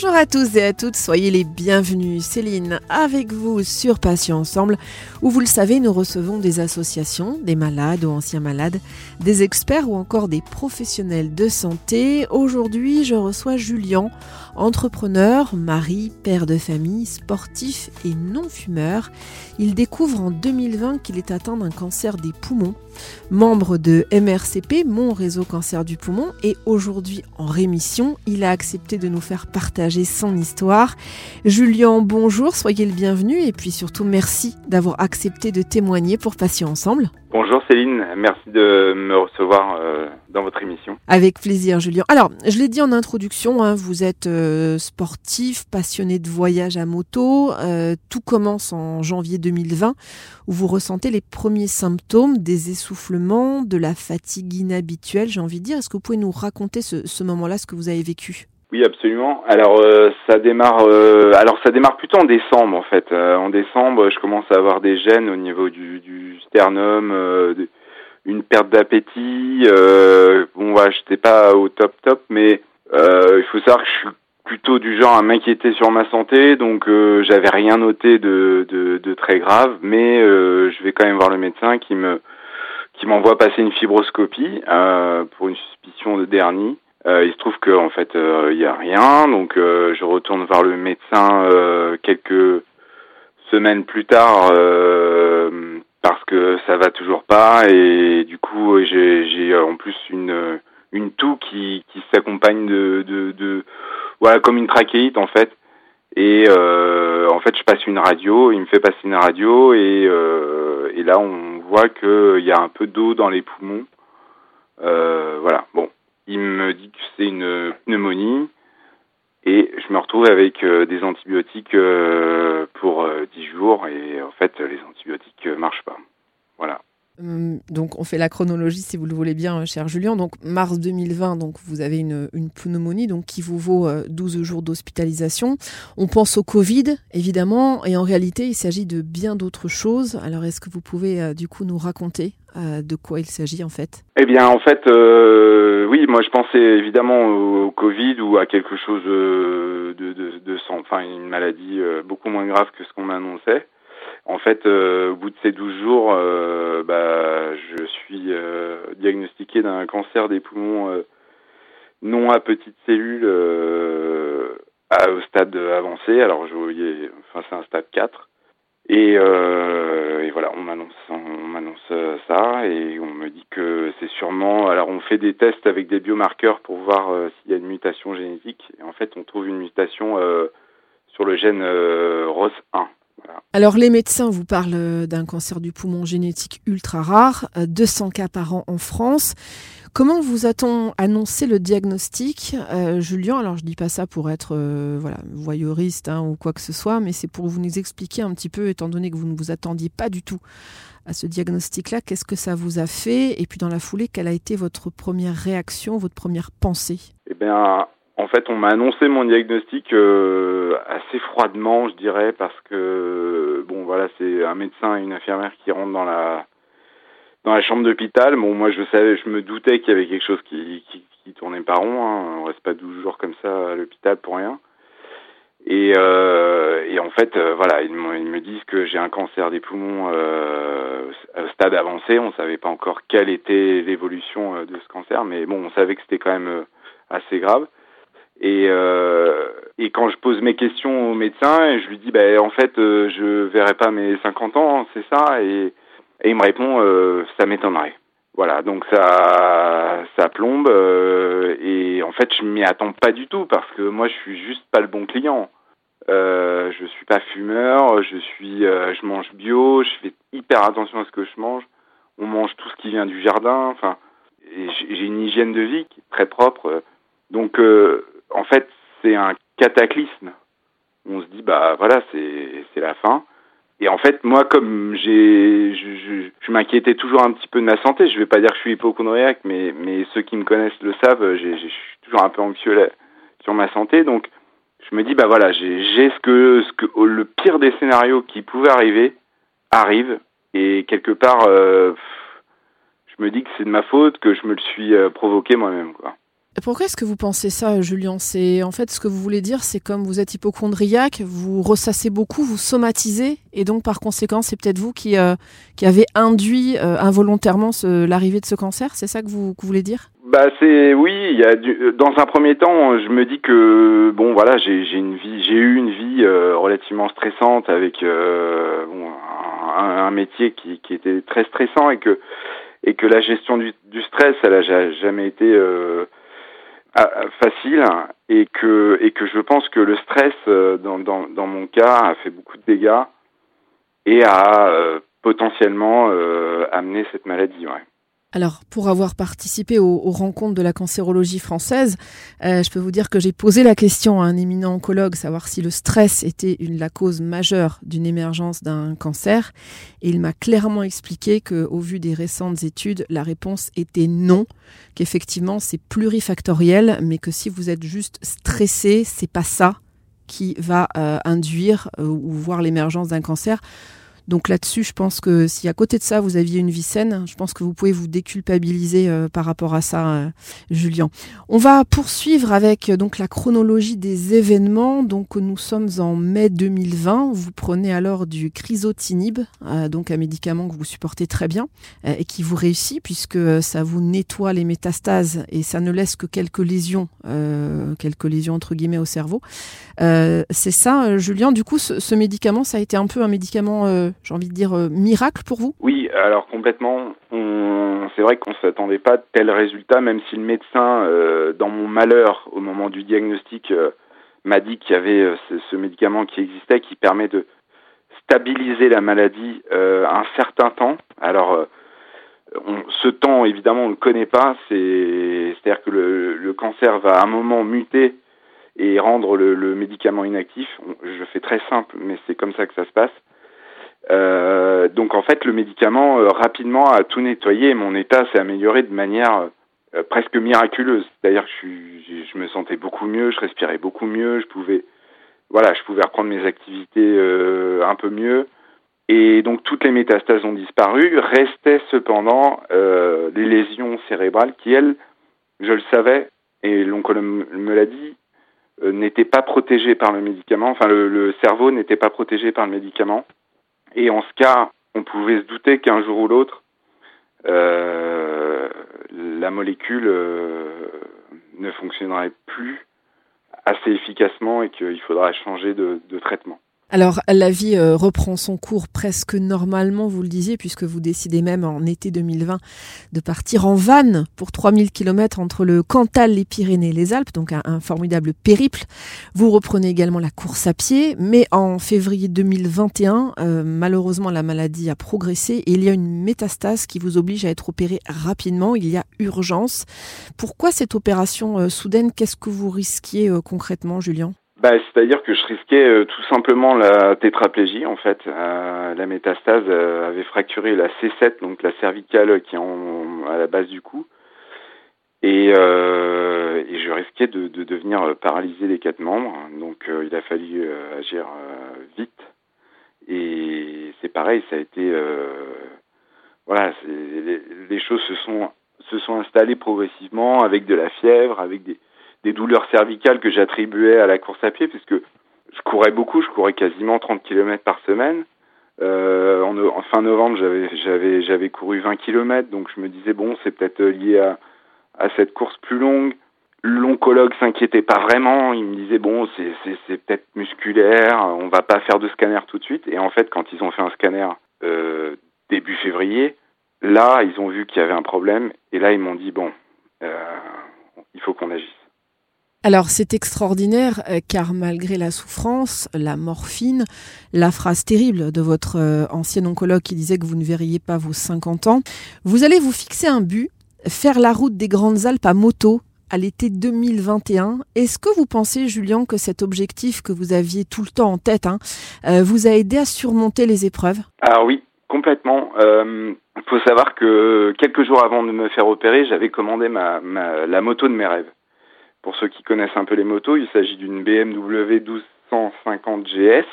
Bonjour à tous et à toutes, soyez les bienvenus. Céline avec vous sur Patients Ensemble, où vous le savez, nous recevons des associations, des malades ou anciens malades, des experts ou encore des professionnels de santé. Aujourd'hui, je reçois Julien, entrepreneur, mari, père de famille, sportif et non-fumeur. Il découvre en 2020 qu'il est atteint d'un cancer des poumons. Membre de MRCP, mon réseau cancer du poumon, et aujourd'hui en rémission, il a accepté de nous faire partager son histoire. Julien, bonjour, soyez le bienvenu et puis surtout merci d'avoir accepté de témoigner pour Patients Ensemble. Bonjour Céline, merci de me recevoir euh, dans votre émission. Avec plaisir Julien. Alors, je l'ai dit en introduction, hein, vous êtes euh, sportif, passionné de voyage à moto. Euh, tout commence en janvier 2020 où vous ressentez les premiers symptômes des essoufflements, de la fatigue inhabituelle, j'ai envie de dire. Est-ce que vous pouvez nous raconter ce, ce moment-là, ce que vous avez vécu? Oui, absolument. Alors euh, ça démarre. Euh, alors ça démarre plutôt en décembre en fait. Euh, en décembre, je commence à avoir des gènes au niveau du, du sternum, une perte d'appétit. bon, voilà, j'étais pas au top top, mais il faut savoir que je suis plutôt du genre à m'inquiéter sur ma santé, donc j'avais rien noté de, de, de, très grave, mais je vais quand même voir le médecin qui me qui m'envoie passer une fibroscopie pour une suspicion de dernier. Euh, il se trouve qu'en en fait euh, il n'y a rien, donc euh, je retourne voir le médecin quelques semaines plus tard parce que ça va toujours pas. Et du coup j'ai en plus une une toux qui qui s'accompagne de, de, de voilà comme une trachéite en fait. Et euh, en fait je passe une radio il me fait passer une radio et euh, et là on voit qu'il y a un peu d'eau dans les poumons. Euh, voilà bon il me dit que c'est une pneumonie et je me retrouve avec euh, des antibiotiques euh, pour 10 euh, jours et en fait les antibiotiques marchent pas. Voilà. Hum, donc on fait la chronologie si vous le voulez bien, cher Julien. Donc mars 2020, donc vous avez une, pneumonie donc qui vous vaut 12 jours d'hospitalisation. On pense au Covid évidemment et en réalité il s'agit de bien d'autres choses. Alors est-ce que vous pouvez du coup nous raconter de quoi il s'agit en fait? Eh bien en fait, euh, oui, moi je pensais évidemment au, Covid ou à quelque chose de, de, de, enfin une maladie euh, beaucoup moins grave que ce qu'on m'annonçait. En fait, au bout de ces 12 jours, bah, je suis diagnostiqué d'un cancer des poumons non à petites cellules au stade avancé. Alors je voyais, enfin c'est un stade 4. Et, euh, voilà, on m'annonce, on m'annonce ça et on me dit que c'est sûrement. Alors, on fait des tests avec des biomarqueurs pour voir euh, s'il y a une mutation génétique. Et en fait, on trouve une mutation euh, sur le gène euh, ROS1. Voilà. Alors, les médecins vous parlent d'un cancer du poumon génétique ultra rare, 200 cas par an en France. Comment vous a-t-on annoncé le diagnostic, euh, Julien? Alors je dis pas ça pour être euh, voilà voyeuriste hein, ou quoi que ce soit, mais c'est pour vous nous expliquer un petit peu, étant donné que vous ne vous attendiez pas du tout à ce diagnostic-là, qu'est-ce que ça vous a fait? Et puis dans la foulée, quelle a été votre première réaction, votre première pensée? Eh bien, en fait, on m'a annoncé mon diagnostic euh, assez froidement, je dirais, parce que bon, voilà, c'est un médecin et une infirmière qui rentrent dans la dans la chambre d'hôpital. Bon, moi, je savais, je me doutais qu'il y avait quelque chose qui, qui, qui tournait pas rond. Hein. On reste pas 12 jours comme ça à l'hôpital pour rien. Et, euh, et en fait, euh, voilà, ils, me disent que j'ai un cancer des poumons euh, au stade avancé. On savait pas encore quelle était l'évolution euh, de ce cancer, mais bon, on savait que c'était quand même assez grave. Et, euh, et quand je pose mes questions au médecin, je lui dis, bah, en fait, je verrai pas mes 50 ans, c'est ça. Et, et il me répond, euh, ça m'étonnerait. Voilà, donc ça, ça plombe. Euh, et en fait, je m'y attends pas du tout parce que moi, je suis juste pas le bon client. Euh, je suis pas fumeur, je suis, euh, je mange bio, je fais hyper attention à ce que je mange. On mange tout ce qui vient du jardin. Enfin, j'ai une hygiène de vie qui est très propre. Donc, euh, en fait, c'est un cataclysme. On se dit, bah voilà, c'est la fin. Et en fait, moi, comme j'ai, je, m'inquiétais toujours un petit peu de ma santé. Je vais pas dire que je suis hypochondriaque, mais mais ceux qui me connaissent le savent. Je suis toujours un peu anxieux sur ma santé, donc je me dis bah voilà, j'ai, ce que que le pire des scénarios qui pouvait arriver arrive et quelque part, euh, je me dis que c'est de ma faute, que je me le suis provoqué moi-même, quoi. Pourquoi est-ce que vous pensez ça, Julien? C'est en fait ce que vous voulez dire, c'est comme vous êtes hypochondriaque, vous ressassez beaucoup, vous somatisez, et donc par conséquent, c'est peut-être vous qui, euh, qui avez induit euh, involontairement l'arrivée de ce cancer. C'est ça que vous, voulez dire? Bah c'est oui. Dans un premier temps, je me dis que bon voilà, j'ai une vie, j'ai eu une vie euh, relativement stressante avec un, métier qui, était très stressant et que et que la gestion du, du stress, elle a jamais été facile et que et que je pense que le stress euh, dans, dans, mon cas a fait beaucoup de dégâts et a euh, potentiellement euh, amené cette maladie. Ouais. Alors, pour avoir participé aux, rencontres de la cancérologie française, euh, je peux vous dire que j'ai posé la question à un éminent oncologue, savoir si le stress était la cause majeure d'une émergence d'un cancer. Et il m'a clairement expliqué qu'au vu des récentes études, la réponse était non, qu'effectivement c'est plurifactoriel, mais que si vous êtes juste stressé, c'est pas ça qui va euh, induire euh, ou voir l'émergence d'un cancer. Donc là-dessus, je pense que si à côté de ça, vous aviez une vie saine, je pense que vous pouvez vous déculpabiliser euh, par rapport à ça, euh, Julien. On va poursuivre avec euh, donc la chronologie des événements. Donc nous sommes en mai 2020. Vous prenez alors du chrysotinib, donc un médicament que vous supportez très bien et qui vous réussit puisque ça vous nettoie les métastases et ça ne laisse que quelques lésions, quelques lésions entre guillemets au cerveau. C'est ça, Julien. Du coup, ce, ce, médicament, ça a été un peu un médicament j'ai envie de dire, euh, miracle pour vous? Oui, alors complètement. C'est vrai qu'on ne s'attendait pas à tel résultat, même si le médecin, euh, dans mon malheur, au moment du diagnostic, euh, m'a dit qu'il y avait ce, médicament qui existait, qui permet de stabiliser la maladie un certain temps. Alors, ce temps, évidemment, on ne le connaît pas. C'est-à-dire que le, cancer va à un moment muter et rendre le médicament inactif. Je fais très simple, mais c'est comme ça que ça se passe. Euh, donc en fait, le médicament euh, rapidement a tout nettoyé et mon état s'est amélioré de manière euh, presque miraculeuse. C'est-à-dire que je, me sentais beaucoup mieux, je respirais beaucoup mieux, je pouvais, voilà, je pouvais reprendre mes activités un peu mieux. Et donc toutes les métastases ont disparu. Restaient cependant les lésions cérébrales qui, elles, je le savais, et l'oncologue me l'a dit, n'étaient pas protégées par le médicament. Enfin, le cerveau n'était pas protégé par le médicament. Et en ce cas, on pouvait se douter qu'un jour ou l'autre, euh, la molécule euh, ne fonctionnerait plus assez efficacement et qu'il faudra changer de traitement. Alors, la vie euh, reprend son cours presque normalement, vous le disiez, puisque vous décidez même en été 2020 de partir en vanne pour 3000 km entre le Cantal, les Pyrénées et les Alpes, donc un, formidable périple. Vous reprenez également la course à pied, mais en février 2021, euh, malheureusement, la maladie a progressé et il y a une métastase qui vous oblige à être opéré rapidement. Il y a urgence. Pourquoi cette opération euh, soudaine? Qu'est-ce que vous risquiez concrètement, Julien? Bah, C'est-à-dire que je risquais euh, tout simplement la tétraplégie en fait. Euh, la métastase euh, avait fracturé la C7, donc la cervicale qui est en, à la base du cou. Et, et je risquais de, de, devenir paralysé des quatre membres. Donc il a fallu agir vite. Et c'est pareil, ça a été... voilà, les, les choses se sont, se sont installées progressivement avec de la fièvre, avec des des douleurs cervicales que j'attribuais à la course à pied, puisque je courais beaucoup, je courais quasiment 30 km par semaine. Euh, en, fin novembre, j'avais couru 20 km, donc je me disais bon, c'est peut-être lié à, cette course plus longue. L'oncologue s'inquiétait pas vraiment, il me disait bon, c'est peut-être musculaire, on va pas faire de scanner tout de suite. Et en fait, quand ils ont fait un scanner euh, début février, là, ils ont vu qu'il y avait un problème, et là, ils m'ont dit bon, euh, il faut qu'on agisse. Alors c'est extraordinaire euh, car malgré la souffrance, la morphine, la phrase terrible de votre euh, ancien oncologue qui disait que vous ne verriez pas vos 50 ans, vous allez vous fixer un but, faire la route des Grandes Alpes à moto à l'été 2021. Est-ce que vous pensez, Julien, que cet objectif que vous aviez tout le temps en tête hein, euh, vous a aidé à surmonter les épreuves? Ah oui, complètement. Il faut savoir que quelques jours avant de me faire opérer, j'avais commandé ma, la moto de mes rêves. Pour ceux qui connaissent un peu les motos, il s'agit d'une BMW 1250 GS.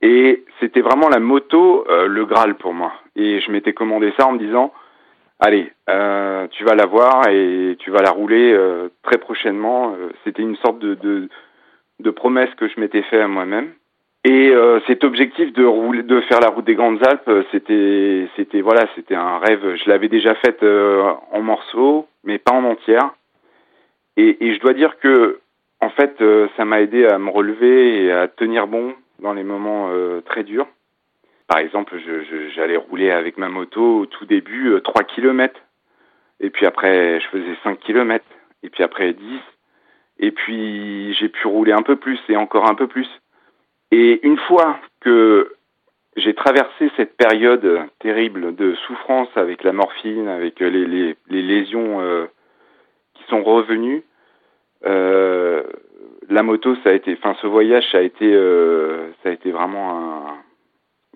Et c'était vraiment la moto, euh, le Graal pour moi. Et je m'étais commandé ça en me disant, allez, euh, tu vas la voir et tu vas la rouler euh, très prochainement. C'était une sorte de, de, de, promesse que je m'étais fait à moi-même. Et cet objectif de rouler, de faire la route des Grandes Alpes, c'était, c'était voilà, c'était un rêve. Je l'avais déjà faite en morceaux, mais pas en entière. Et, je dois dire que, en fait, ça m'a aidé à me relever et à tenir bon dans les moments très durs. Par exemple, j'allais rouler avec ma moto au tout début 3 euh, km. Et puis après, je faisais 5 km. Et puis après 10. Et puis j'ai pu rouler un peu plus et encore un peu plus. Et une fois que j'ai traversé cette période terrible de souffrance avec la morphine, avec les, lésions euh, qui sont revenues, euh, la moto, ça a été, enfin, ce voyage, ça a été, euh, ça a été vraiment un,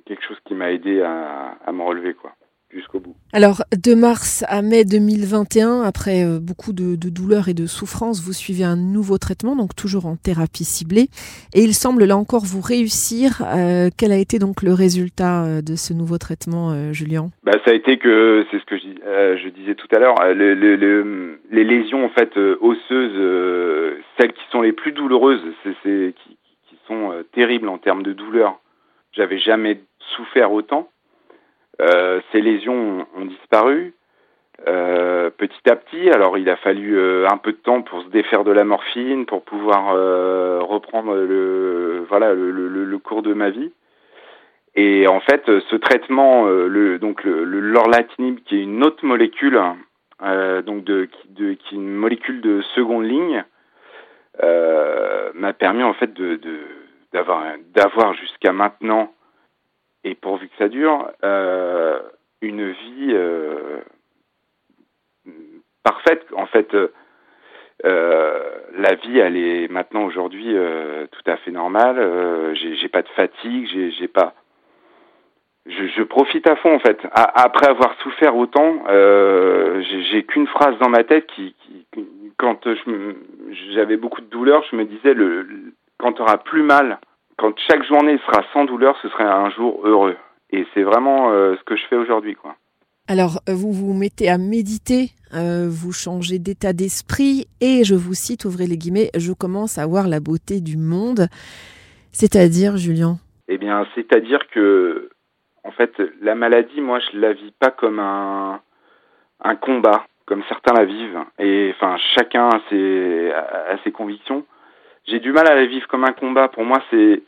quelque chose qui m'a aidé à, à, me relever, quoi, jusqu'au bout. Alors, de mars à mai 2021, après euh, beaucoup de, de, douleurs et de souffrances, vous suivez un nouveau traitement, donc toujours en thérapie ciblée. Et il semble là encore vous réussir. Euh, quel a été donc le résultat euh, de ce nouveau traitement, euh, Julien? Bah, Ça a été que, c'est ce que je, euh, je, disais tout à l'heure, le, le, le, les lésions en fait osseuses, celles qui sont les plus douloureuses, c'est qui, qui sont terribles en termes de douleur. J'avais jamais souffert autant. Euh, ces lésions ont, disparu euh, petit à petit. Alors il a fallu euh, un peu de temps pour se défaire de la morphine, pour pouvoir euh, reprendre le voilà le, cours de ma vie. Et en fait, ce traitement, euh, donc le, lorlatinib, qui est une autre molécule, donc de qui, de, qui est une molécule de seconde ligne, m'a permis en fait de d'avoir jusqu'à maintenant et pourvu que ça dure, euh, une vie euh, parfaite. En fait, euh, la vie, elle est maintenant aujourd'hui tout à fait normale. J'ai pas de fatigue, j'ai pas. Je, profite à fond en fait. Après avoir souffert autant, j'ai qu'une phrase dans ma tête qui, quand j'avais beaucoup de douleur, je me disais le, quand tu auras plus mal quand chaque journée sera sans douleur, ce serait un jour heureux. Et c'est vraiment euh, ce que je fais aujourd'hui, quoi. Alors, euh, vous vous mettez à méditer, euh, vous changez d'état d'esprit, et je vous cite, ouvrez les guillemets, je commence à voir la beauté du monde. C'est-à-dire, Julien? Eh bien, c'est-à-dire que, en fait, la maladie, moi, je la vis pas comme un, un combat, comme certains la vivent. Et enfin, chacun a ses, a ses convictions. J'ai du mal à la vivre comme un combat. Pour moi, c'est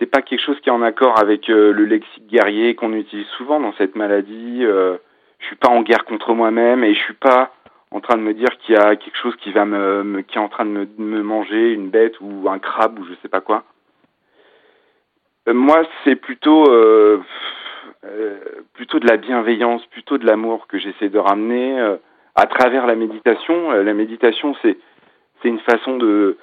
c'est pas quelque chose qui est en accord avec euh, le lexique guerrier qu'on utilise souvent dans cette maladie. Euh, je suis pas en guerre contre moi-même et je suis pas en train de me dire qu'il y a quelque chose qui va me, qui est en train de me, manger, une bête ou un crabe ou je sais pas quoi. Euh, moi, c'est plutôt plutôt de la bienveillance, plutôt de l'amour que j'essaie de ramener à travers la méditation. la méditation, c'est c'est une façon de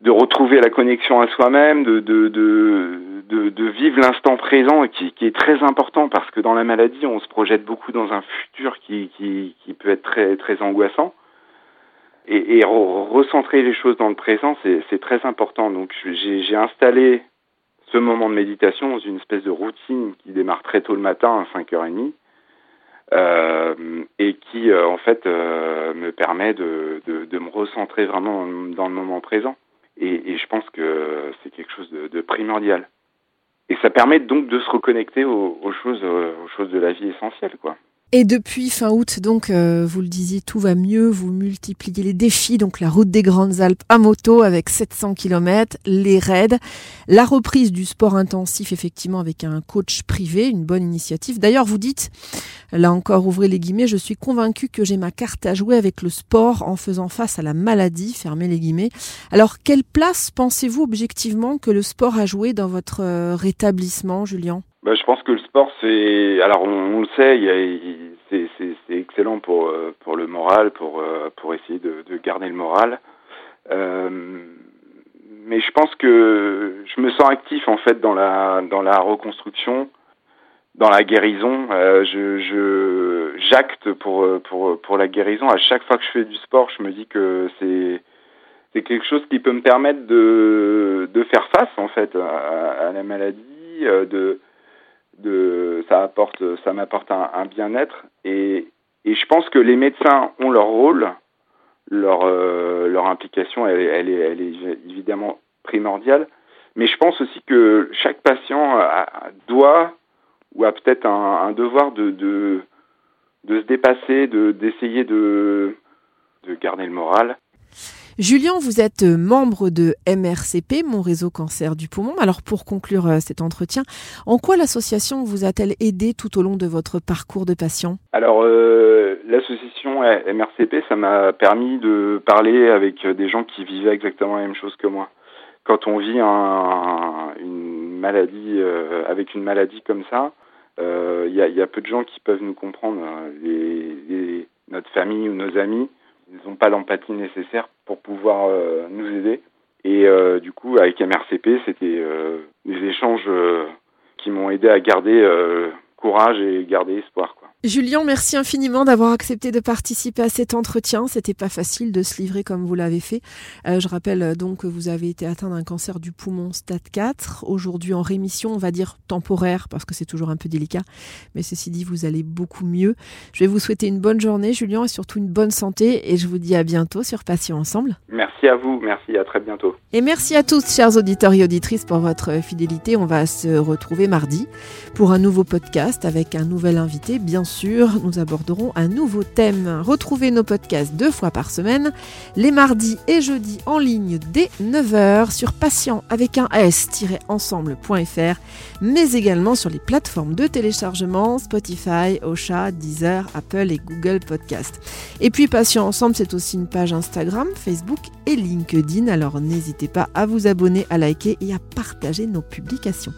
de retrouver la connexion à soi-même, de, de, de, de, vivre l'instant présent qui, qui est très important parce que dans la maladie, on se projette beaucoup dans un futur qui, qui, qui peut être très, très angoissant. Et, et re recentrer les choses dans le présent, c'est très important. Donc j'ai installé ce moment de méditation dans une espèce de routine qui démarre très tôt le matin à 5h30 euh, et qui euh, en fait euh, me permet de, de, de, me recentrer vraiment dans le moment présent. Et, et je pense que c'est quelque chose de, primordial. Et ça permet donc de se reconnecter aux, aux, choses, aux choses de la vie essentielles, quoi. Et depuis fin août, donc, euh, vous le disiez, tout va mieux. Vous multipliez les défis, donc la route des Grandes Alpes à moto avec 700 km, les raids, la reprise du sport intensif, effectivement, avec un coach privé, une bonne initiative. D'ailleurs, vous dites, là encore, ouvrez les guillemets, je suis convaincu que j'ai ma carte à jouer avec le sport en faisant face à la maladie, fermez les guillemets. Alors, quelle place pensez-vous objectivement que le sport a joué dans votre euh, rétablissement, Julien? Bah, je pense que le sport, c'est. Alors, on, le sait, c'est excellent pour, euh, pour le moral, pour, euh, pour essayer de, de garder le moral. Euh, mais je pense que je me sens actif, en fait, dans la, dans la reconstruction, dans la guérison. Je j'acte pour, pour, pour la guérison. À chaque fois que je fais du sport, je me dis que c'est c'est quelque chose qui peut me permettre de, de faire face, en fait, à, à la maladie, de de ça apporte ça m'apporte un, bien-être et Et je pense que les médecins ont leur rôle, leur, leur implication, elle, est, elle est évidemment primordiale. Mais je pense aussi que chaque patient doit ou a peut-être un, devoir de, de, de se dépasser, de d'essayer de, de garder le moral. Julien, vous êtes membre de MRCP, mon réseau cancer du poumon. Alors pour conclure euh, cet entretien, en quoi l'association vous a-t-elle aidé tout au long de votre parcours de patient? Alors euh, l'association MRCP, ça m'a permis de parler avec des gens qui vivaient exactement la même chose que moi. Quand on vit un, une maladie euh, avec une maladie comme ça, il euh, y, a, peu de gens qui peuvent nous comprendre. Les, notre famille ou nos amis, ils n'ont pas l'empathie nécessaire pour pouvoir euh, nous aider. Et euh, du coup, avec MRCP, c'était euh, des échanges qui m'ont aidé à garder courage et garder espoir. Quoi. Julien, merci infiniment d'avoir accepté de participer à cet entretien. C'était pas facile de se livrer comme vous l'avez fait. Euh, je rappelle euh, donc que vous avez été atteint d'un cancer du poumon stade 4. Aujourd'hui en rémission, on va dire temporaire parce que c'est toujours un peu délicat. Mais ceci dit, vous allez beaucoup mieux. Je vais vous souhaiter une bonne journée, Julien, et surtout une bonne santé. Et je vous dis à bientôt sur Passion Ensemble. Merci à vous. Merci. À très bientôt. Et merci à tous, chers auditeurs et auditrices, pour votre fidélité. On va se retrouver mardi pour un nouveau podcast avec un nouvel invité, bien nous aborderons un nouveau thème. Retrouvez nos podcasts deux fois par semaine, les mardis et jeudis en ligne dès 9h sur patient avec un s-ensemble.fr, mais également sur les plateformes de téléchargement Spotify, Ocha, Deezer, Apple et Google Podcast. Et puis Patient Ensemble, c'est aussi une page Instagram, Facebook et LinkedIn, alors n'hésitez pas à vous abonner, à liker et à partager nos publications.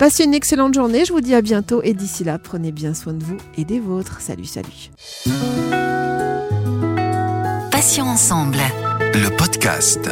Passez une excellente journée, je vous dis à bientôt et d'ici là, prenez bien soin de vous et des vôtres. Salut, salut. Passions ensemble. Le podcast.